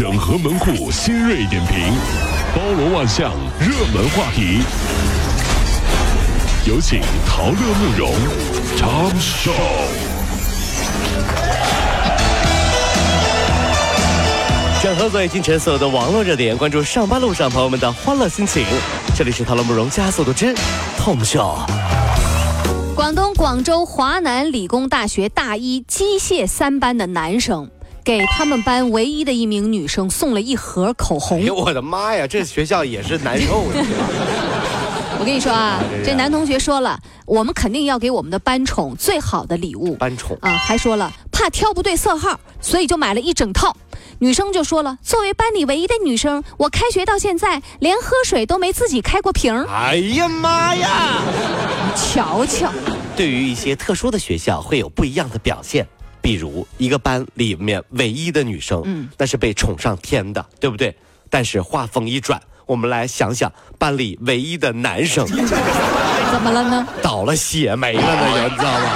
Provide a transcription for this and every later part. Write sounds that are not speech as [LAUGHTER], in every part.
整合门户新锐点评，包罗万象，热门话题。有请陶乐慕容长寿。整合最近城所有的网络热点，关注上班路上朋友们的欢乐心情。这里是陶乐慕容加速度之 Tom Show。广东广州华南理工大学大一机械三班的男生，给他们班唯一的一名女生送了一盒口红哎。呦我的妈呀，这学校也是难受啊！[LAUGHS] 我跟你说啊这，男同学说了，我们肯定要给我们的班宠最好的礼物班宠啊，还说了怕挑不对色号，所以就买了一整套。女生就说了，作为班里唯一的女生，我开学到现在连喝水都没自己开过瓶。哎呀妈呀！瞧瞧，对于一些特殊的学校会有不一样的表现，比如一个班里面唯一的女生，嗯那是被宠上天的，对不对？但是话锋一转，我们来想想班里唯一的男生 [LAUGHS] 怎么了呢？倒了血霉了呢，[LAUGHS] 你知道吗？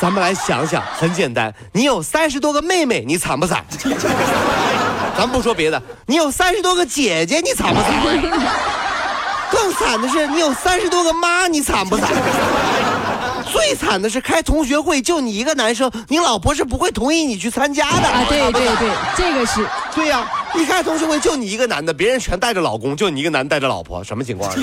咱们来想想，很简单，你有三十多个妹妹，你惨不惨？[LAUGHS] 咱不说别的，你有三十多个姐姐，你惨不惨？更惨的是，你有三十多个妈，你惨不惨？最惨的是开同学会就你一个男生，你老婆是不会同意你去参加的啊，对对对，[LAUGHS] 这个是。对呀、一开同学会就你一个男的，别人全带着老公，就你一个男的带着老婆，什么情况啊？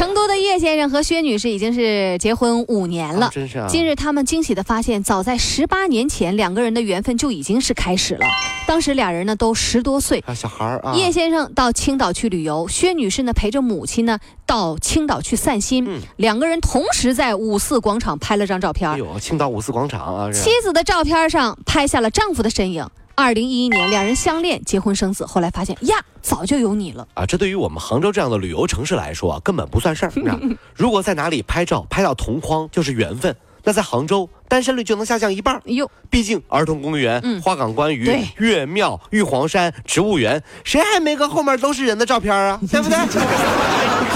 成都的叶先生和薛女士已经是结婚五年了。啊真是啊近日，他们惊喜的发现，早在十八年前，两个人的缘分就已经是开始了。当时俩人呢都十多岁。啊，小孩儿啊，叶先生到青岛去旅游，薛女士呢陪着母亲呢到青岛去散心。嗯两个人同时在五四广场拍了张照片哎。呦，青岛五四广场啊，是妻子的照片上拍下了丈夫的身影。二零一一年，两人相恋、结婚生子，后来发现呀，早就有你了。啊，这对于我们杭州这样的旅游城市来说啊，根本不算事儿。啊 [LAUGHS] 如果在哪里拍照拍到同框，就是缘分。那在杭州，单身率就能下降一半儿。哎呦，毕竟儿童公园、嗯花港观鱼对、岳庙、玉皇山、植物园，谁还没个后面都是人的照片啊？[LAUGHS] 对不对？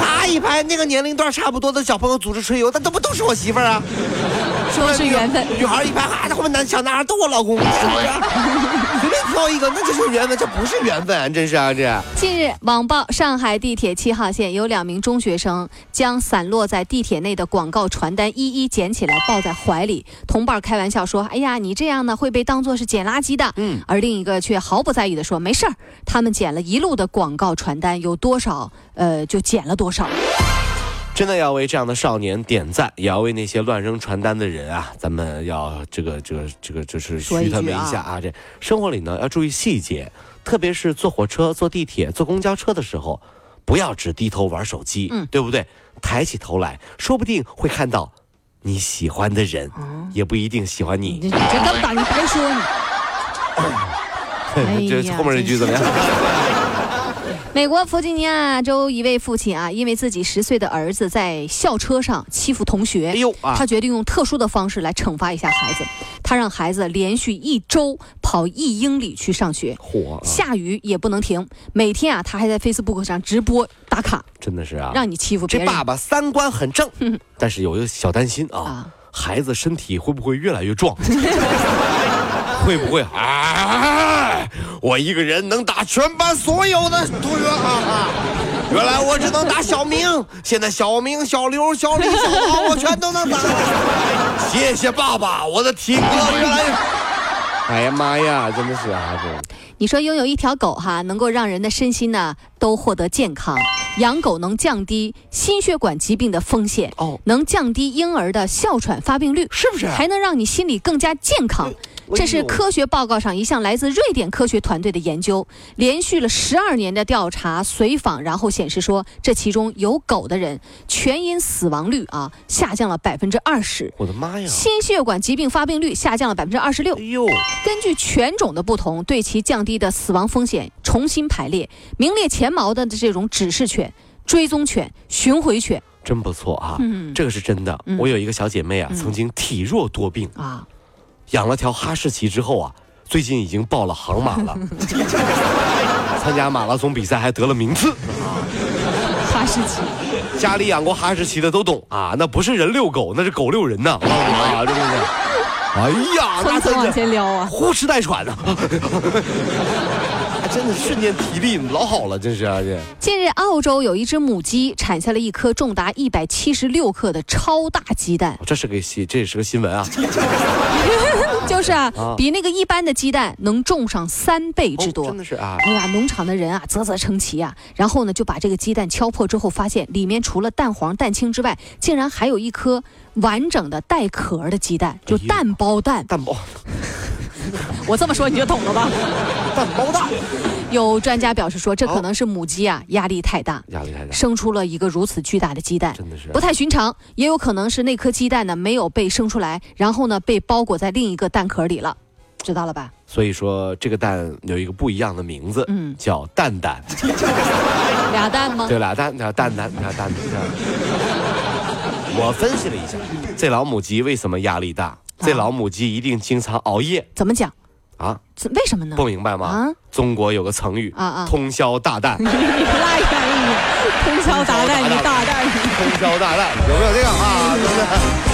咔一拍，那个年龄段差不多的小朋友组织春游，那都不都是我媳妇儿啊？说是缘分。女孩一拍，哈，那后面男小男孩都我老公，是不是？随便挑一个，那就是缘分，这不是缘分，真是啊，这。近日，网曝上海地铁七号线有两名中学生将散落在地铁内的广告传单一一捡起来抱在怀里，同伴开玩笑说：“哎呀，你这样呢会被当作是捡垃圾的。”嗯而另一个却毫不在意的说：“没事儿，他们捡了一路的广告传单，有多少呃就捡了多少。真的要为这样的少年点赞，也要为那些乱扔传单的人啊，咱们要这个这个这个就是嘘他们一下啊。这生活里呢要注意细节，特别是坐火车、坐地铁、坐公交车的时候，不要只低头玩手机，嗯对不对？抬起头来，说不定会看到你喜欢的人，也不一定喜欢你你。这这根本你白说你。[LAUGHS] 哎这后面这句怎么样？美国弗吉尼亚州一位父亲啊，因为自己十岁的儿子在校车上欺负同学，哎呦啊他决定用特殊的方式来惩罚一下孩子。他让孩子连续一周跑一英里去上学，火、啊，下雨也不能停。每天啊，他还在 Facebook 上直播打卡，真的是啊。让你欺负别人。这爸爸三观很正，但是有一个小担心啊，啊孩子身体会不会越来越壮？[LAUGHS] 会不会？哎，我一个人能打全班所有的同学啊！原来我只能打小明，现在小明、小刘、小李、小王我全都能打。谢谢爸爸，我的体格越来……哎呀妈呀，真的是啊，这你说拥有一条狗哈，能够让人的身心呢都获得健康。养狗能降低心血管疾病的风险，哦能降低婴儿的哮喘发病率，是不是？还能让你心理更加健康。这是科学报告上一项来自瑞典科学团队的研究，连续了十二年的调查随访，然后显示说，这其中有狗的人全因死亡率啊下降了百分之二十，我的妈呀！心血管疾病发病率下降了百分之二十六哎。呦，根据犬种的不同，对其降低的死亡风险重新排列，名列前茅的这种指示犬、追踪犬、巡回犬真不错啊！嗯这个是真的。嗯我有一个小姐妹啊，曾经体弱多病，啊，养了条哈士奇之后啊，最近已经报了航马了，[LAUGHS] 参加马拉松比赛还得了名次。哈士奇。家里养过哈士奇的都懂啊，那不是人遛狗，那是狗遛人呐！我告诉你啊，真的是。哎呀，蹭蹭往那真是前撩啊！呼哧带喘的，还真的瞬间体力老好了，真是啊这。近日，澳洲有一只母鸡产下了一颗重达一百七十六克的超大鸡蛋，这是个新，这也是个新闻啊！[LAUGHS] 就是啊，啊比那个一般的鸡蛋能重上三倍之多。哦真的是啊，哎呀，农场的人啊，啧啧称奇啊。然后呢，就把这个鸡蛋敲破之后，发现里面除了蛋黄、蛋清之外，竟然还有一颗完整的带壳的鸡蛋，就蛋包蛋。蛋包 [LAUGHS] 我这么说你就懂了吧？蛋包蛋，有专家表示说，这可能是母鸡啊压力太大，压力太大，生出了一个如此巨大的鸡蛋。真的是不太寻常，也有可能是那颗鸡蛋呢没有被生出来，然后呢被包裹在另一个蛋壳里了，知道了吧？所以说这个蛋有一个不一样的名字，嗯叫蛋蛋。[LAUGHS] 俩蛋吗？对俩蛋，俩蛋蛋，俩蛋蛋。我分析了一下，这老母鸡为什么压力大？这老母鸡一定经常熬夜怎么讲？啊？怎为什么呢？不明白吗？啊中国有个成语啊啊通宵大蛋，你 [LAUGHS] 拉远一点，通宵达旦，你大蛋。通宵大蛋，有没有这个啊？真的。